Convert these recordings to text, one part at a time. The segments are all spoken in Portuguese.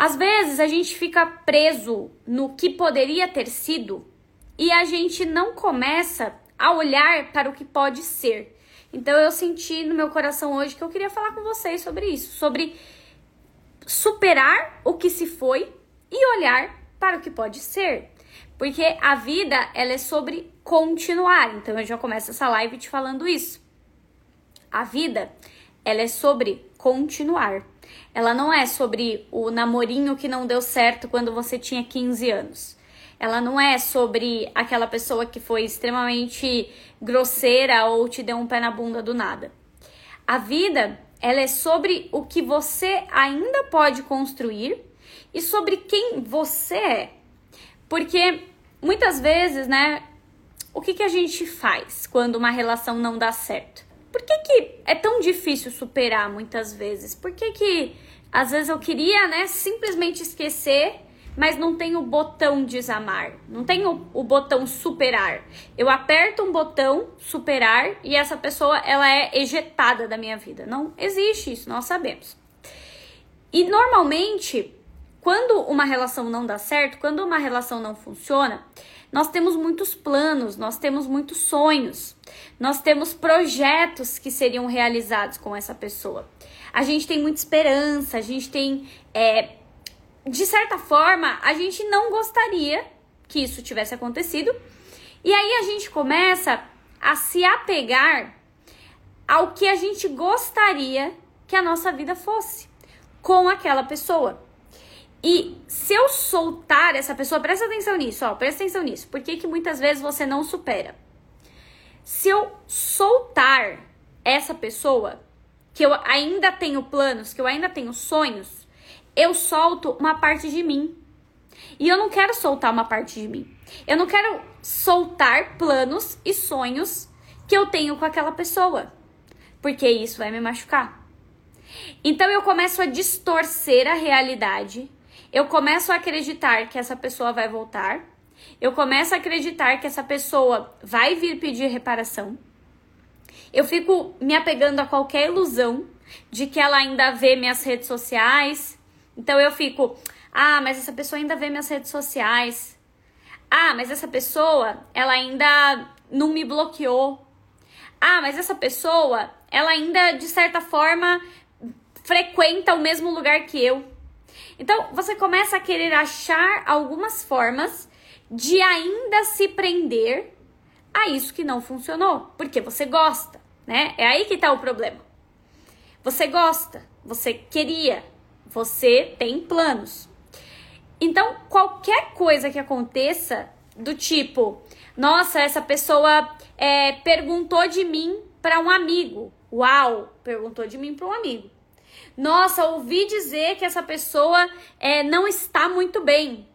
Às vezes a gente fica preso no que poderia ter sido e a gente não começa a olhar para o que pode ser. Então eu senti no meu coração hoje que eu queria falar com vocês sobre isso, sobre superar o que se foi e olhar para o que pode ser. Porque a vida, ela é sobre continuar. Então eu já começo essa live te falando isso. A vida, ela é sobre continuar. Ela não é sobre o namorinho que não deu certo quando você tinha 15 anos. Ela não é sobre aquela pessoa que foi extremamente grosseira ou te deu um pé na bunda do nada. A vida, ela é sobre o que você ainda pode construir e sobre quem você é. Porque muitas vezes, né, o que, que a gente faz quando uma relação não dá certo? Que, que é tão difícil superar muitas vezes? Por que, que às vezes eu queria, né, simplesmente esquecer, mas não tem o botão desamar, não tem o, o botão superar. Eu aperto um botão superar e essa pessoa ela é ejetada da minha vida. Não existe isso, nós sabemos. E normalmente, quando uma relação não dá certo, quando uma relação não funciona, nós temos muitos planos, nós temos muitos sonhos, nós temos projetos que seriam realizados com essa pessoa. A gente tem muita esperança, a gente tem. É, de certa forma, a gente não gostaria que isso tivesse acontecido. E aí a gente começa a se apegar ao que a gente gostaria que a nossa vida fosse com aquela pessoa. E se eu soltar essa pessoa, presta atenção nisso, ó, presta atenção nisso. Por que, que muitas vezes você não supera? Se eu soltar essa pessoa, que eu ainda tenho planos, que eu ainda tenho sonhos, eu solto uma parte de mim. E eu não quero soltar uma parte de mim. Eu não quero soltar planos e sonhos que eu tenho com aquela pessoa, porque isso vai me machucar. Então eu começo a distorcer a realidade eu começo a acreditar que essa pessoa vai voltar, eu começo a acreditar que essa pessoa vai vir pedir reparação. Eu fico me apegando a qualquer ilusão de que ela ainda vê minhas redes sociais. Então eu fico, ah, mas essa pessoa ainda vê minhas redes sociais. Ah, mas essa pessoa, ela ainda não me bloqueou. Ah, mas essa pessoa, ela ainda de certa forma frequenta o mesmo lugar que eu. Então, você começa a querer achar algumas formas de ainda se prender a isso que não funcionou, porque você gosta, né? É aí que tá o problema. Você gosta, você queria, você tem planos. Então, qualquer coisa que aconteça, do tipo, nossa, essa pessoa é, perguntou de mim para um amigo. Uau, perguntou de mim para um amigo. Nossa, ouvi dizer que essa pessoa é, não está muito bem.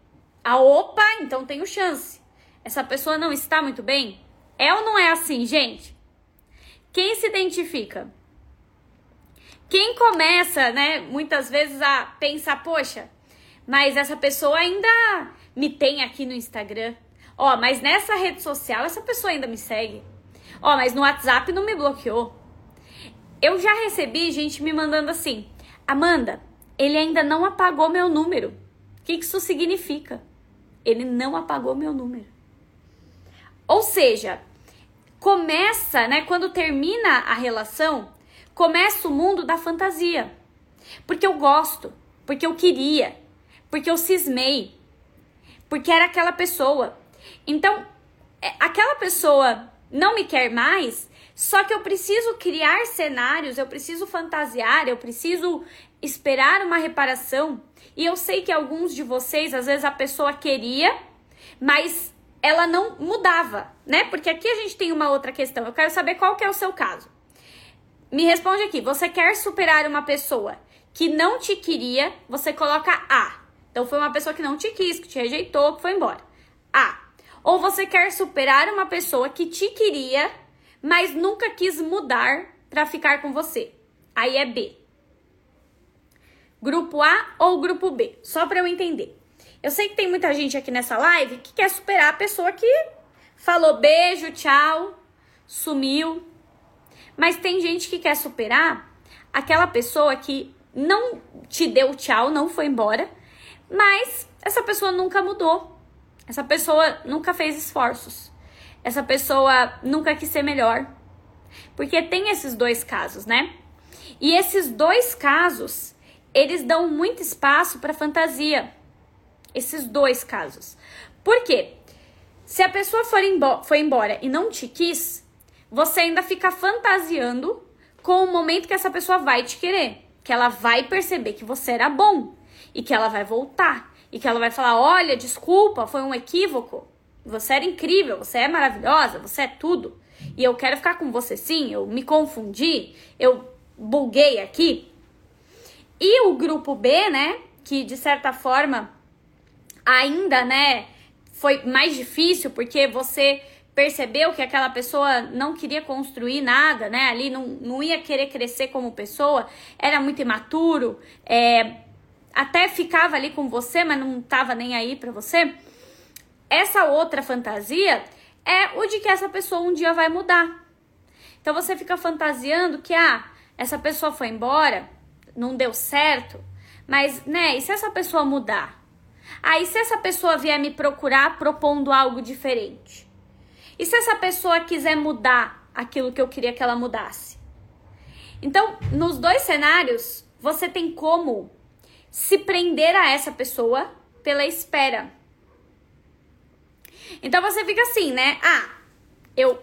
Ah, opa, então tenho chance. Essa pessoa não está muito bem? É ou não é assim, gente? Quem se identifica? Quem começa, né, muitas vezes a pensar, poxa, mas essa pessoa ainda me tem aqui no Instagram. Ó, mas nessa rede social essa pessoa ainda me segue. Ó, mas no WhatsApp não me bloqueou. Eu já recebi gente me mandando assim: Amanda, ele ainda não apagou meu número. O que isso significa? Ele não apagou meu número. Ou seja, começa, né? Quando termina a relação, começa o mundo da fantasia. Porque eu gosto, porque eu queria, porque eu cismei, porque era aquela pessoa. Então, é, aquela pessoa não me quer mais, só que eu preciso criar cenários, eu preciso fantasiar, eu preciso esperar uma reparação. E eu sei que alguns de vocês, às vezes a pessoa queria, mas ela não mudava, né? Porque aqui a gente tem uma outra questão. Eu quero saber qual que é o seu caso. Me responde aqui. Você quer superar uma pessoa que não te queria? Você coloca A. Então foi uma pessoa que não te quis, que te rejeitou, que foi embora. A. Ou você quer superar uma pessoa que te queria, mas nunca quis mudar para ficar com você. Aí é B. Grupo A ou grupo B? Só para eu entender. Eu sei que tem muita gente aqui nessa live que quer superar a pessoa que falou beijo, tchau, sumiu. Mas tem gente que quer superar aquela pessoa que não te deu tchau, não foi embora, Mas essa pessoa nunca mudou. Essa pessoa nunca fez esforços. Essa pessoa nunca quis ser melhor. Porque tem esses dois casos, né? E esses dois casos, eles dão muito espaço para fantasia. Esses dois casos. Por quê? Se a pessoa for foi embora e não te quis, você ainda fica fantasiando com o momento que essa pessoa vai te querer. Que ela vai perceber que você era bom e que ela vai voltar. E que ela vai falar: olha, desculpa, foi um equívoco. Você era incrível, você é maravilhosa, você é tudo. E eu quero ficar com você sim, eu me confundi, eu buguei aqui. E o grupo B, né, que de certa forma ainda, né, foi mais difícil porque você percebeu que aquela pessoa não queria construir nada, né? Ali não, não ia querer crescer como pessoa, era muito imaturo, é, até ficava ali com você, mas não tava nem aí para você. Essa outra fantasia é o de que essa pessoa um dia vai mudar. Então você fica fantasiando que ah, essa pessoa foi embora, não deu certo, mas né, e se essa pessoa mudar? Aí se essa pessoa vier me procurar propondo algo diferente? E se essa pessoa quiser mudar aquilo que eu queria que ela mudasse? Então, nos dois cenários, você tem como se prender a essa pessoa pela espera. Então você fica assim, né? Ah, eu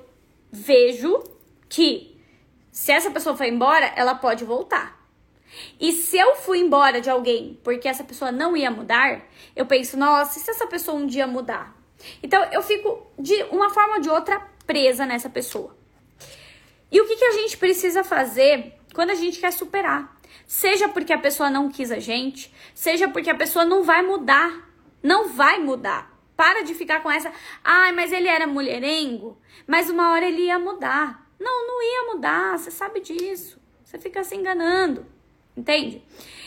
vejo que se essa pessoa for embora, ela pode voltar. E se eu fui embora de alguém porque essa pessoa não ia mudar, eu penso, nossa, e se essa pessoa um dia mudar? Então eu fico de uma forma ou de outra presa nessa pessoa. E o que, que a gente precisa fazer quando a gente quer superar? Seja porque a pessoa não quis a gente, seja porque a pessoa não vai mudar. Não vai mudar. Para de ficar com essa, ai, mas ele era mulherengo, mas uma hora ele ia mudar. Não, não ia mudar, você sabe disso. Você fica se enganando, entende?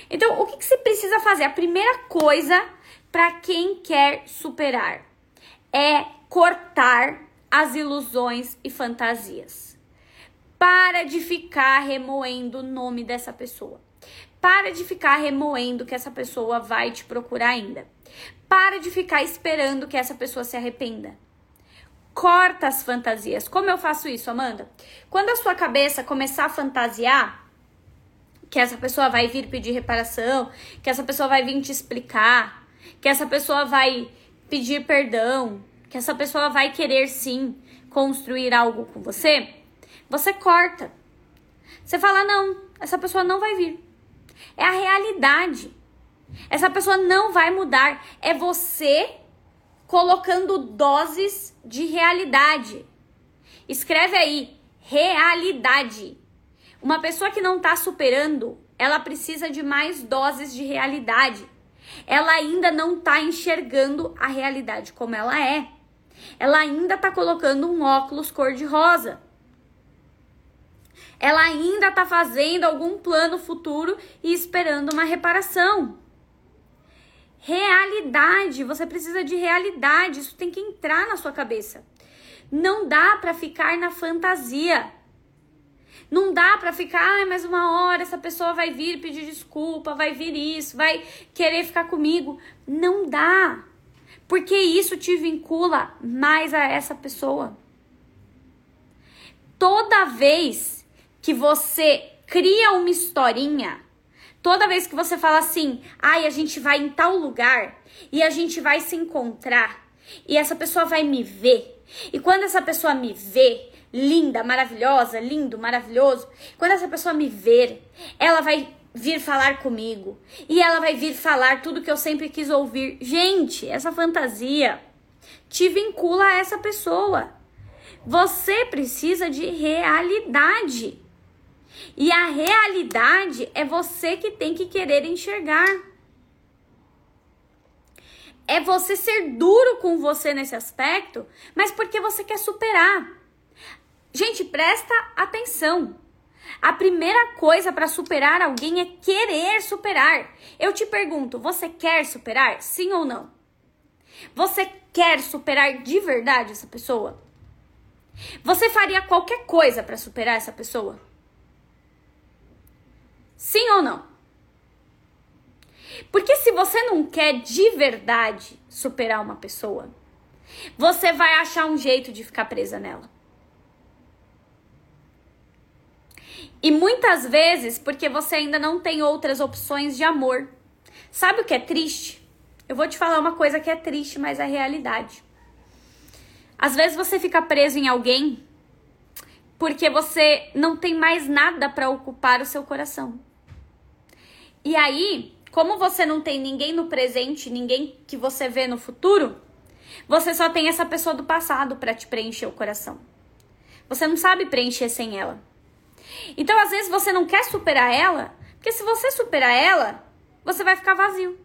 Então, o que, que você precisa fazer? A primeira coisa para quem quer superar é cortar as ilusões e fantasias. Para de ficar remoendo o nome dessa pessoa. Para de ficar remoendo que essa pessoa vai te procurar ainda. Para de ficar esperando que essa pessoa se arrependa. Corta as fantasias. Como eu faço isso, Amanda? Quando a sua cabeça começar a fantasiar que essa pessoa vai vir pedir reparação, que essa pessoa vai vir te explicar, que essa pessoa vai pedir perdão, que essa pessoa vai querer sim construir algo com você, você corta. Você fala: não, essa pessoa não vai vir. É a realidade. Essa pessoa não vai mudar. É você colocando doses de realidade. Escreve aí: realidade. Uma pessoa que não está superando, ela precisa de mais doses de realidade ela ainda não está enxergando a realidade como ela é. Ela ainda está colocando um óculos cor-de-rosa. Ela ainda está fazendo algum plano futuro e esperando uma reparação. Realidade, você precisa de realidade, isso tem que entrar na sua cabeça. Não dá para ficar na fantasia. Não dá para ficar, ah, mais uma hora essa pessoa vai vir pedir desculpa, vai vir isso, vai querer ficar comigo. Não dá. Porque isso te vincula mais a essa pessoa. Toda vez que você cria uma historinha, toda vez que você fala assim, ai, a gente vai em tal lugar e a gente vai se encontrar e essa pessoa vai me ver. E quando essa pessoa me vê, linda, maravilhosa, lindo, maravilhoso, quando essa pessoa me ver, ela vai vir falar comigo e ela vai vir falar tudo que eu sempre quis ouvir. Gente, essa fantasia te vincula a essa pessoa. Você precisa de realidade. E a realidade é você que tem que querer enxergar. É você ser duro com você nesse aspecto, mas porque você quer superar. Gente, presta atenção. A primeira coisa para superar alguém é querer superar. Eu te pergunto, você quer superar? Sim ou não? Você quer superar de verdade essa pessoa? Você faria qualquer coisa para superar essa pessoa? Sim ou não? Porque se você não quer de verdade superar uma pessoa, você vai achar um jeito de ficar presa nela. E muitas vezes porque você ainda não tem outras opções de amor. Sabe o que é triste? Eu vou te falar uma coisa que é triste, mas é realidade. Às vezes você fica preso em alguém porque você não tem mais nada para ocupar o seu coração. E aí, como você não tem ninguém no presente, ninguém que você vê no futuro, você só tem essa pessoa do passado para te preencher o coração. Você não sabe preencher sem ela. Então, às vezes você não quer superar ela, porque se você superar ela, você vai ficar vazio.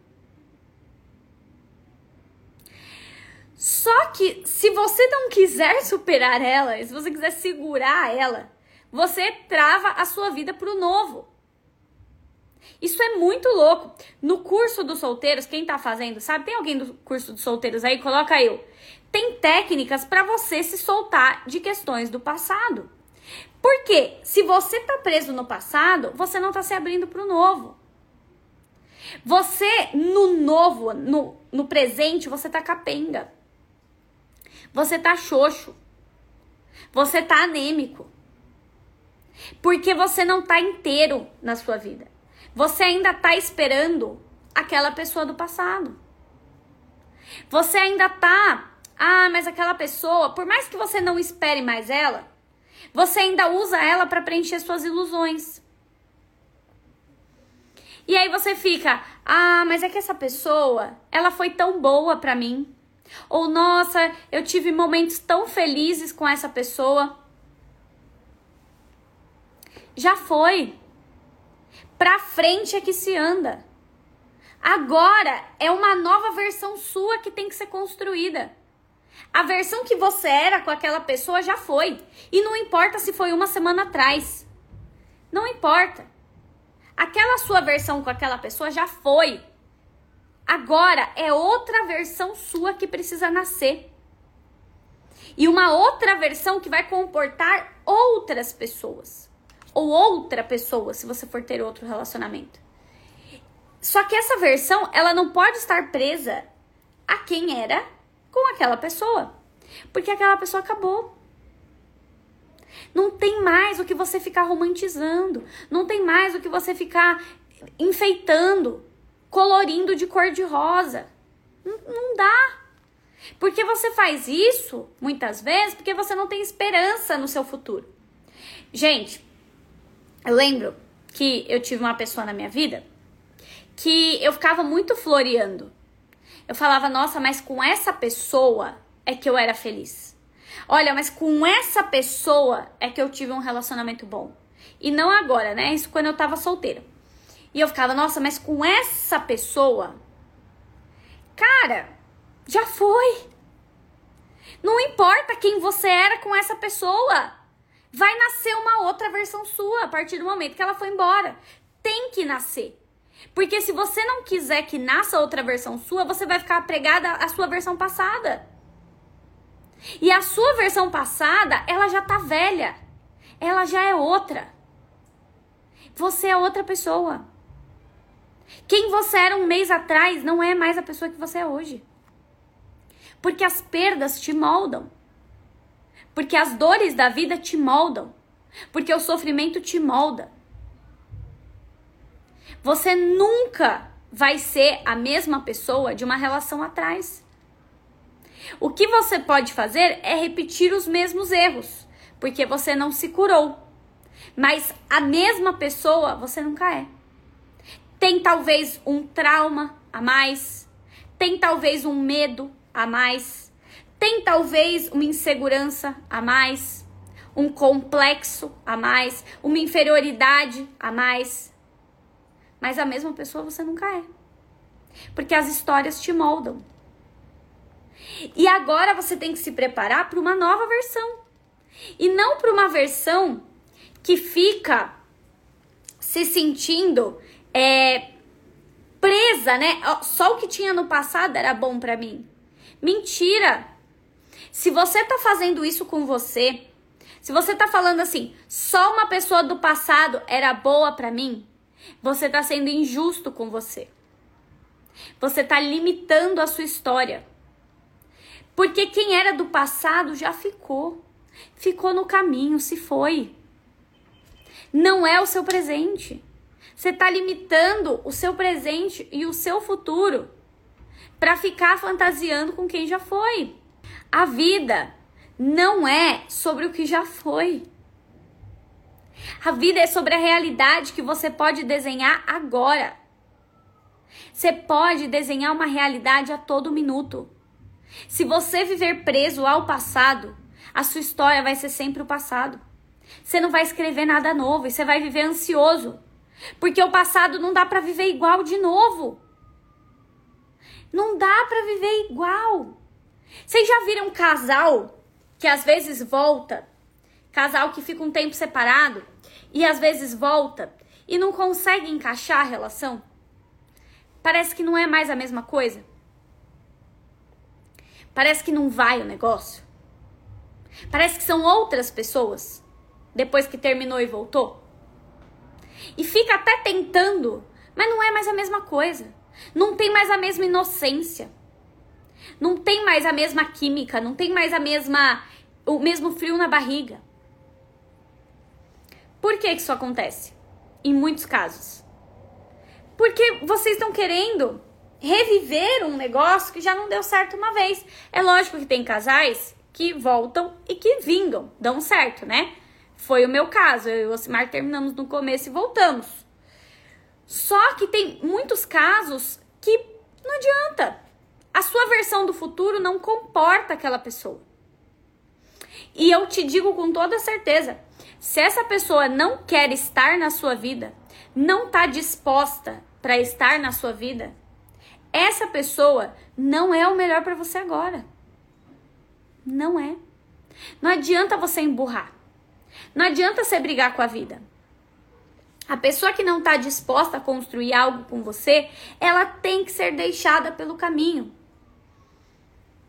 Só que se você não quiser superar ela, se você quiser segurar ela, você trava a sua vida para o novo. Isso é muito louco. No curso dos solteiros, quem tá fazendo, sabe? Tem alguém do curso dos solteiros aí? Coloca eu. Tem técnicas para você se soltar de questões do passado. Porque se você tá preso no passado, você não tá se abrindo para o novo. Você no novo, no, no presente, você tá capenga. Você tá xoxo. Você tá anêmico. Porque você não tá inteiro na sua vida. Você ainda tá esperando aquela pessoa do passado. Você ainda tá, ah, mas aquela pessoa, por mais que você não espere mais ela, você ainda usa ela para preencher suas ilusões. E aí você fica, ah, mas é que essa pessoa, ela foi tão boa para mim. Ou nossa, eu tive momentos tão felizes com essa pessoa. Já foi. Pra frente é que se anda. Agora é uma nova versão sua que tem que ser construída. A versão que você era com aquela pessoa já foi. E não importa se foi uma semana atrás. Não importa. Aquela sua versão com aquela pessoa já foi. Agora é outra versão sua que precisa nascer. E uma outra versão que vai comportar outras pessoas. Ou outra pessoa, se você for ter outro relacionamento. Só que essa versão, ela não pode estar presa a quem era com aquela pessoa. Porque aquela pessoa acabou. Não tem mais o que você ficar romantizando. Não tem mais o que você ficar enfeitando colorindo de cor de rosa. Não, não dá. Porque você faz isso, muitas vezes, porque você não tem esperança no seu futuro. Gente, eu lembro que eu tive uma pessoa na minha vida que eu ficava muito floreando. Eu falava, nossa, mas com essa pessoa é que eu era feliz. Olha, mas com essa pessoa é que eu tive um relacionamento bom. E não agora, né? Isso quando eu tava solteira. E eu ficava, nossa, mas com essa pessoa, cara, já foi. Não importa quem você era com essa pessoa. Vai nascer uma outra versão sua a partir do momento que ela foi embora. Tem que nascer. Porque se você não quiser que nasça outra versão sua, você vai ficar apregada à sua versão passada. E a sua versão passada, ela já tá velha. Ela já é outra. Você é outra pessoa. Quem você era um mês atrás não é mais a pessoa que você é hoje. Porque as perdas te moldam. Porque as dores da vida te moldam. Porque o sofrimento te molda. Você nunca vai ser a mesma pessoa de uma relação atrás. O que você pode fazer é repetir os mesmos erros, porque você não se curou. Mas a mesma pessoa você nunca é. Tem talvez um trauma a mais, tem talvez um medo a mais, tem talvez uma insegurança a mais, um complexo a mais, uma inferioridade a mais. Mas a mesma pessoa você nunca é. Porque as histórias te moldam. E agora você tem que se preparar para uma nova versão. E não para uma versão que fica se sentindo é, presa, né? Só o que tinha no passado era bom para mim. Mentira! Se você tá fazendo isso com você, se você tá falando assim, só uma pessoa do passado era boa para mim, você tá sendo injusto com você. Você está limitando a sua história. Porque quem era do passado já ficou. Ficou no caminho, se foi. Não é o seu presente. Você está limitando o seu presente e o seu futuro para ficar fantasiando com quem já foi. A vida não é sobre o que já foi. A vida é sobre a realidade que você pode desenhar agora. Você pode desenhar uma realidade a todo minuto. Se você viver preso ao passado, a sua história vai ser sempre o passado. Você não vai escrever nada novo e você vai viver ansioso. Porque o passado não dá para viver igual de novo. Não dá para viver igual. Vocês já viram um casal que às vezes volta, casal que fica um tempo separado e às vezes volta e não consegue encaixar a relação? Parece que não é mais a mesma coisa. Parece que não vai o negócio. Parece que são outras pessoas depois que terminou e voltou. E fica até tentando, mas não é mais a mesma coisa. Não tem mais a mesma inocência. Não tem mais a mesma química, não tem mais a mesma o mesmo frio na barriga. Por que isso acontece? Em muitos casos. Porque vocês estão querendo reviver um negócio que já não deu certo uma vez. É lógico que tem casais que voltam e que vingam, dão certo, né? Foi o meu caso. Eu e o Osimar terminamos no começo e voltamos. Só que tem muitos casos que não adianta. A sua versão do futuro não comporta aquela pessoa. E eu te digo com toda certeza, se essa pessoa não quer estar na sua vida, não está disposta para estar na sua vida, essa pessoa não é o melhor para você agora. Não é. Não adianta você emburrar. Não adianta você brigar com a vida. A pessoa que não está disposta a construir algo com você, ela tem que ser deixada pelo caminho.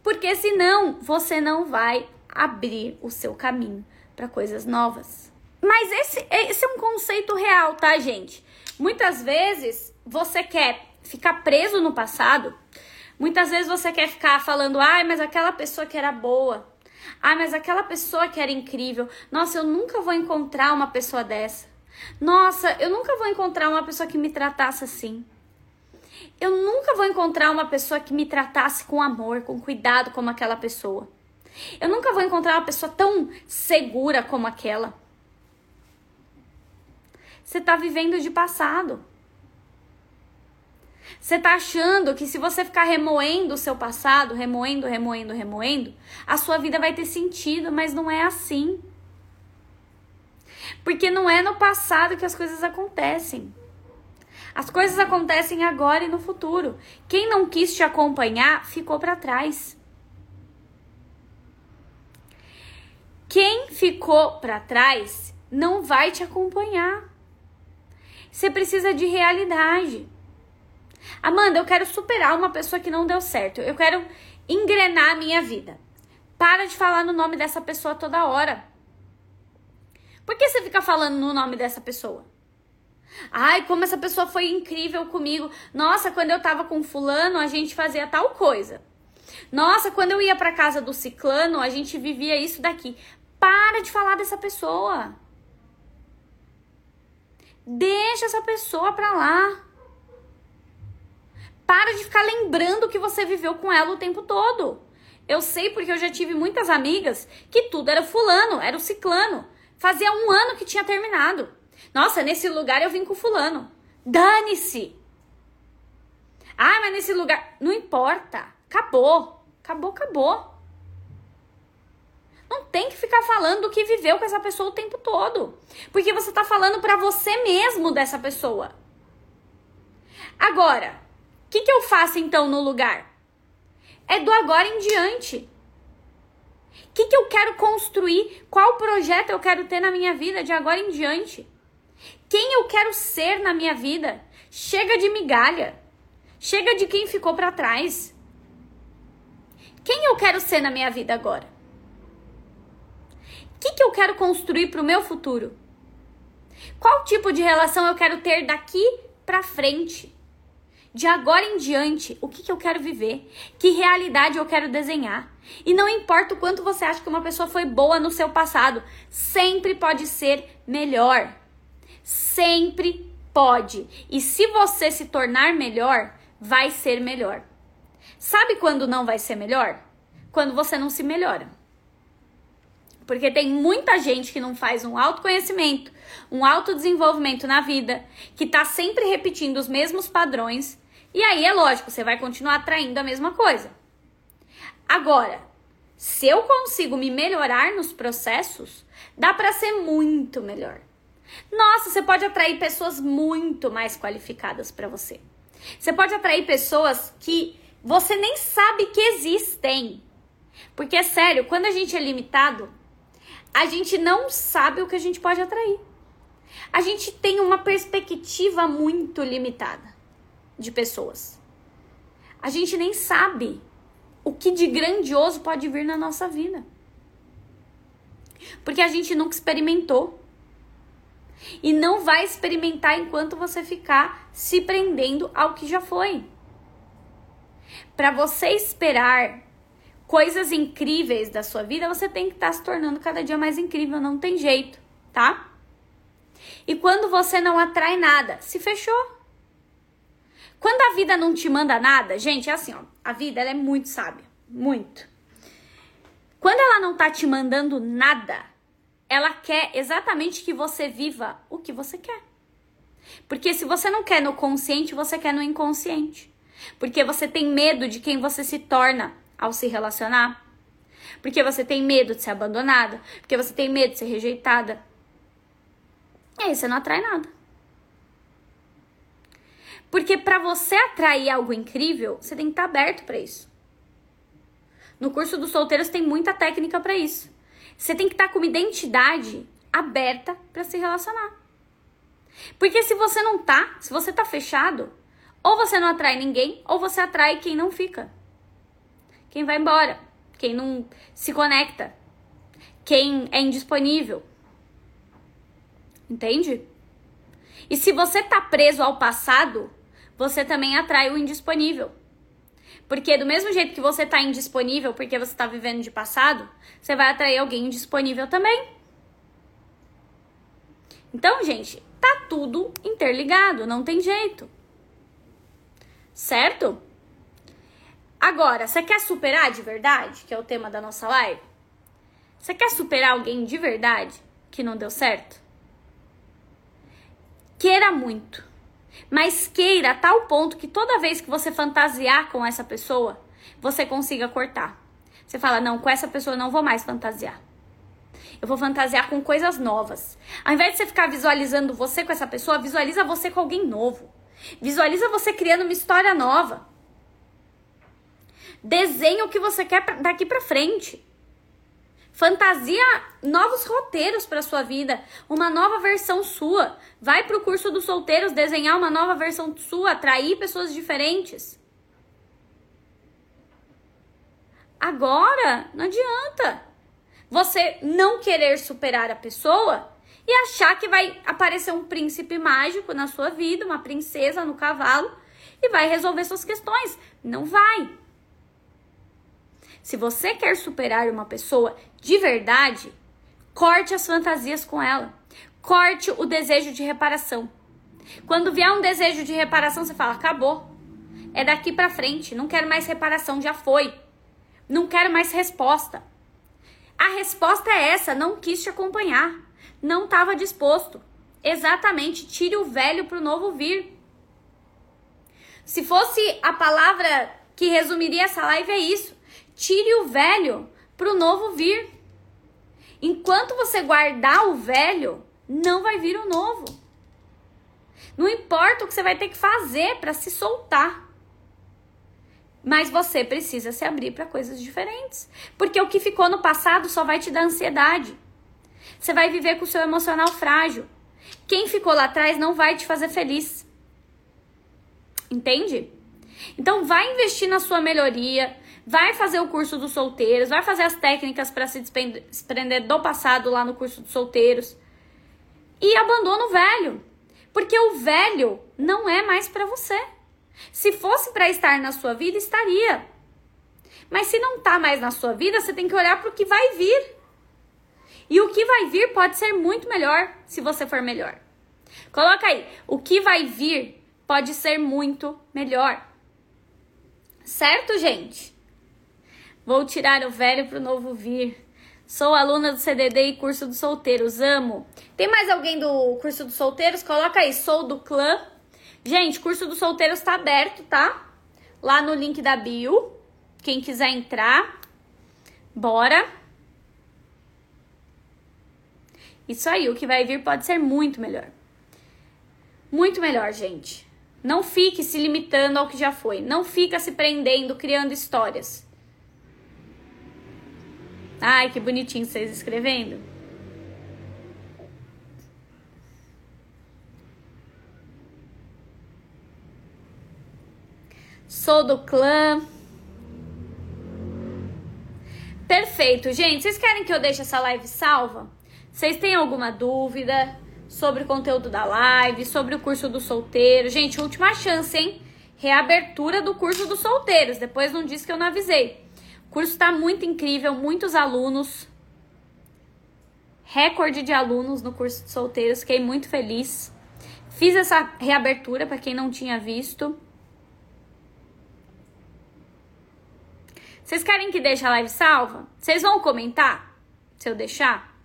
Porque senão você não vai abrir o seu caminho para coisas novas. Mas esse, esse é um conceito real, tá, gente? Muitas vezes você quer ficar preso no passado. Muitas vezes você quer ficar falando, ai, mas aquela pessoa que era boa. Ai, mas aquela pessoa que era incrível. Nossa, eu nunca vou encontrar uma pessoa dessa. Nossa, eu nunca vou encontrar uma pessoa que me tratasse assim. Eu nunca vou encontrar uma pessoa que me tratasse com amor, com cuidado como aquela pessoa. Eu nunca vou encontrar uma pessoa tão segura como aquela. Você está vivendo de passado. Você está achando que se você ficar remoendo o seu passado, remoendo, remoendo, remoendo, a sua vida vai ter sentido, mas não é assim. Porque não é no passado que as coisas acontecem. As coisas acontecem agora e no futuro. Quem não quis te acompanhar ficou para trás. Quem ficou para trás não vai te acompanhar. Você precisa de realidade. Amanda, eu quero superar uma pessoa que não deu certo. Eu quero engrenar a minha vida. Para de falar no nome dessa pessoa toda hora. Por que você fica falando no nome dessa pessoa? Ai, como essa pessoa foi incrível comigo. Nossa, quando eu tava com fulano, a gente fazia tal coisa. Nossa, quando eu ia para casa do ciclano, a gente vivia isso daqui. Para de falar dessa pessoa. Deixa essa pessoa pra lá. Para de ficar lembrando que você viveu com ela o tempo todo. Eu sei porque eu já tive muitas amigas que tudo era fulano, era o ciclano. Fazia um ano que tinha terminado. Nossa, nesse lugar eu vim com fulano. Dane-se! Ah, mas nesse lugar. Não importa. Acabou. Acabou, acabou. Não tem que ficar falando do que viveu com essa pessoa o tempo todo. Porque você tá falando para você mesmo dessa pessoa. Agora, o que, que eu faço então no lugar? É do agora em diante. O que, que eu quero construir? Qual projeto eu quero ter na minha vida de agora em diante? Quem eu quero ser na minha vida? Chega de migalha. Chega de quem ficou para trás. Quem eu quero ser na minha vida agora? O que, que eu quero construir para o meu futuro? Qual tipo de relação eu quero ter daqui para frente? de agora em diante, o que, que eu quero viver, que realidade eu quero desenhar. E não importa o quanto você acha que uma pessoa foi boa no seu passado, sempre pode ser melhor. Sempre pode. E se você se tornar melhor, vai ser melhor. Sabe quando não vai ser melhor? Quando você não se melhora. Porque tem muita gente que não faz um autoconhecimento, um autodesenvolvimento na vida, que tá sempre repetindo os mesmos padrões, e aí é lógico, você vai continuar atraindo a mesma coisa. Agora, se eu consigo me melhorar nos processos, dá para ser muito melhor. Nossa, você pode atrair pessoas muito mais qualificadas para você. Você pode atrair pessoas que você nem sabe que existem. Porque é sério, quando a gente é limitado, a gente não sabe o que a gente pode atrair. A gente tem uma perspectiva muito limitada de pessoas. A gente nem sabe o que de grandioso pode vir na nossa vida. Porque a gente nunca experimentou. E não vai experimentar enquanto você ficar se prendendo ao que já foi. Para você esperar coisas incríveis da sua vida, você tem que estar tá se tornando cada dia mais incrível, não tem jeito, tá? E quando você não atrai nada, se fechou. Quando a vida não te manda nada, gente, é assim, ó, a vida ela é muito sábia, muito. Quando ela não tá te mandando nada, ela quer exatamente que você viva o que você quer. Porque se você não quer no consciente, você quer no inconsciente. Porque você tem medo de quem você se torna ao se relacionar. Porque você tem medo de ser abandonada. Porque você tem medo de ser rejeitada. E aí você não atrai nada. Porque para você atrair algo incrível, você tem que estar aberto para isso. No curso dos solteiros tem muita técnica para isso. Você tem que estar com uma identidade aberta para se relacionar. Porque se você não tá, se você tá fechado, ou você não atrai ninguém, ou você atrai quem não fica. Quem vai embora, quem não se conecta, quem é indisponível. Entende? E se você tá preso ao passado, você também atrai o indisponível. Porque do mesmo jeito que você tá indisponível porque você tá vivendo de passado, você vai atrair alguém indisponível também. Então, gente, tá tudo interligado, não tem jeito. Certo? Agora, você quer superar de verdade, que é o tema da nossa live? Você quer superar alguém de verdade que não deu certo? Queira muito. Mas queira a tal ponto que toda vez que você fantasiar com essa pessoa, você consiga cortar. Você fala: não, com essa pessoa eu não vou mais fantasiar. Eu vou fantasiar com coisas novas. Ao invés de você ficar visualizando você com essa pessoa, visualiza você com alguém novo. Visualiza você criando uma história nova. Desenha o que você quer daqui para frente. Fantasia novos roteiros para sua vida, uma nova versão sua. Vai para o curso dos solteiros desenhar uma nova versão sua, atrair pessoas diferentes. Agora, não adianta você não querer superar a pessoa e achar que vai aparecer um príncipe mágico na sua vida, uma princesa no cavalo e vai resolver suas questões. Não vai. Se você quer superar uma pessoa de verdade, corte as fantasias com ela. Corte o desejo de reparação. Quando vier um desejo de reparação, você fala: acabou. É daqui para frente. Não quero mais reparação, já foi. Não quero mais resposta. A resposta é essa: não quis te acompanhar. Não estava disposto. Exatamente, tire o velho para o novo vir. Se fosse a palavra que resumiria essa live, é isso. Tire o velho para o novo vir. Enquanto você guardar o velho, não vai vir o novo. Não importa o que você vai ter que fazer para se soltar. Mas você precisa se abrir para coisas diferentes. Porque o que ficou no passado só vai te dar ansiedade. Você vai viver com o seu emocional frágil. Quem ficou lá atrás não vai te fazer feliz. Entende? Então vai investir na sua melhoria, vai fazer o curso dos solteiros, vai fazer as técnicas para se desprender do passado lá no curso dos solteiros. E abandona o velho. Porque o velho não é mais para você. Se fosse para estar na sua vida, estaria. Mas se não tá mais na sua vida, você tem que olhar para o que vai vir. E o que vai vir pode ser muito melhor se você for melhor. Coloca aí, o que vai vir pode ser muito melhor. Certo, gente? Vou tirar o velho pro novo vir. Sou aluna do CDD e curso dos solteiros, amo. Tem mais alguém do curso dos solteiros? Coloca aí, sou do clã. Gente, curso dos solteiros tá aberto, tá? Lá no link da bio. Quem quiser entrar, bora. Isso aí, o que vai vir pode ser muito melhor. Muito melhor, gente. Não fique se limitando ao que já foi. Não fica se prendendo, criando histórias. Ai, que bonitinho vocês escrevendo. Sou do clã. Perfeito, gente. Vocês querem que eu deixe essa live salva? Vocês têm alguma dúvida sobre o conteúdo da live, sobre o curso do solteiro? Gente, última chance, hein? Reabertura do curso dos solteiros. Depois não disse que eu não avisei. O curso tá muito incrível, muitos alunos. Recorde de alunos no curso de solteiros, fiquei muito feliz. Fiz essa reabertura para quem não tinha visto. Vocês querem que deixe a live salva? Vocês vão comentar? Se eu deixar?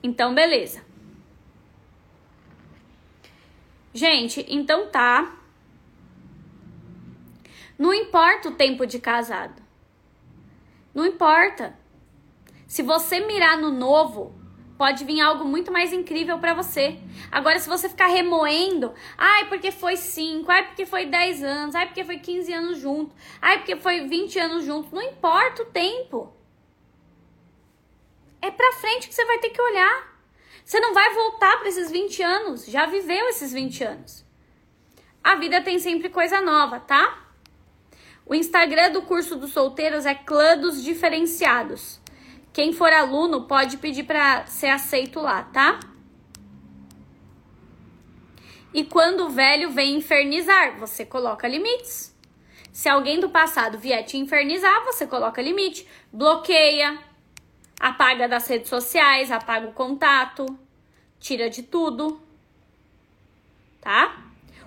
Então, beleza. Gente, então tá. Não importa o tempo de casado. Não importa. Se você mirar no novo, pode vir algo muito mais incrível para você. Agora, se você ficar remoendo, ai, porque foi 5, ai, porque foi 10 anos, ai, porque foi 15 anos junto, ai, porque foi 20 anos junto, não importa o tempo. É pra frente que você vai ter que olhar. Você não vai voltar para esses 20 anos, já viveu esses 20 anos. A vida tem sempre coisa nova, tá? O Instagram do curso dos solteiros é Clã dos Diferenciados. Quem for aluno pode pedir para ser aceito lá, tá? E quando o velho vem infernizar, você coloca limites. Se alguém do passado vier te infernizar, você coloca limite, bloqueia, Apaga das redes sociais, apaga o contato, tira de tudo, tá?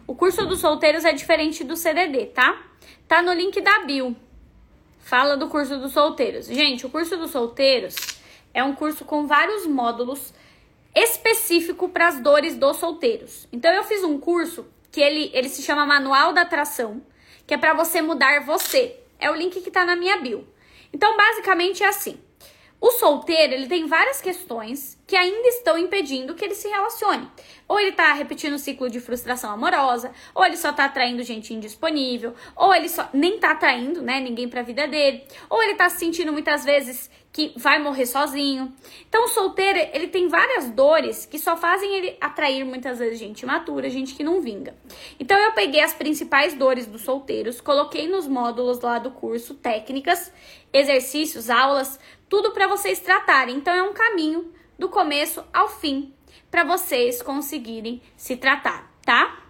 O curso dos solteiros é diferente do CDD, tá? Tá no link da bio. Fala do curso dos solteiros. Gente, o curso dos solteiros é um curso com vários módulos específico para as dores dos solteiros. Então eu fiz um curso que ele, ele se chama Manual da Atração, que é para você mudar você. É o link que tá na minha bio. Então, basicamente é assim. O solteiro, ele tem várias questões que ainda estão impedindo que ele se relacione. Ou ele tá repetindo o ciclo de frustração amorosa, ou ele só tá atraindo gente indisponível, ou ele só nem tá atraindo, né, ninguém pra vida dele, ou ele tá se sentindo muitas vezes que vai morrer sozinho. Então, o solteiro, ele tem várias dores que só fazem ele atrair muitas vezes gente imatura, gente que não vinga. Então, eu peguei as principais dores dos solteiros, coloquei nos módulos lá do curso técnicas, exercícios, aulas tudo para vocês tratarem. Então é um caminho do começo ao fim para vocês conseguirem se tratar, tá?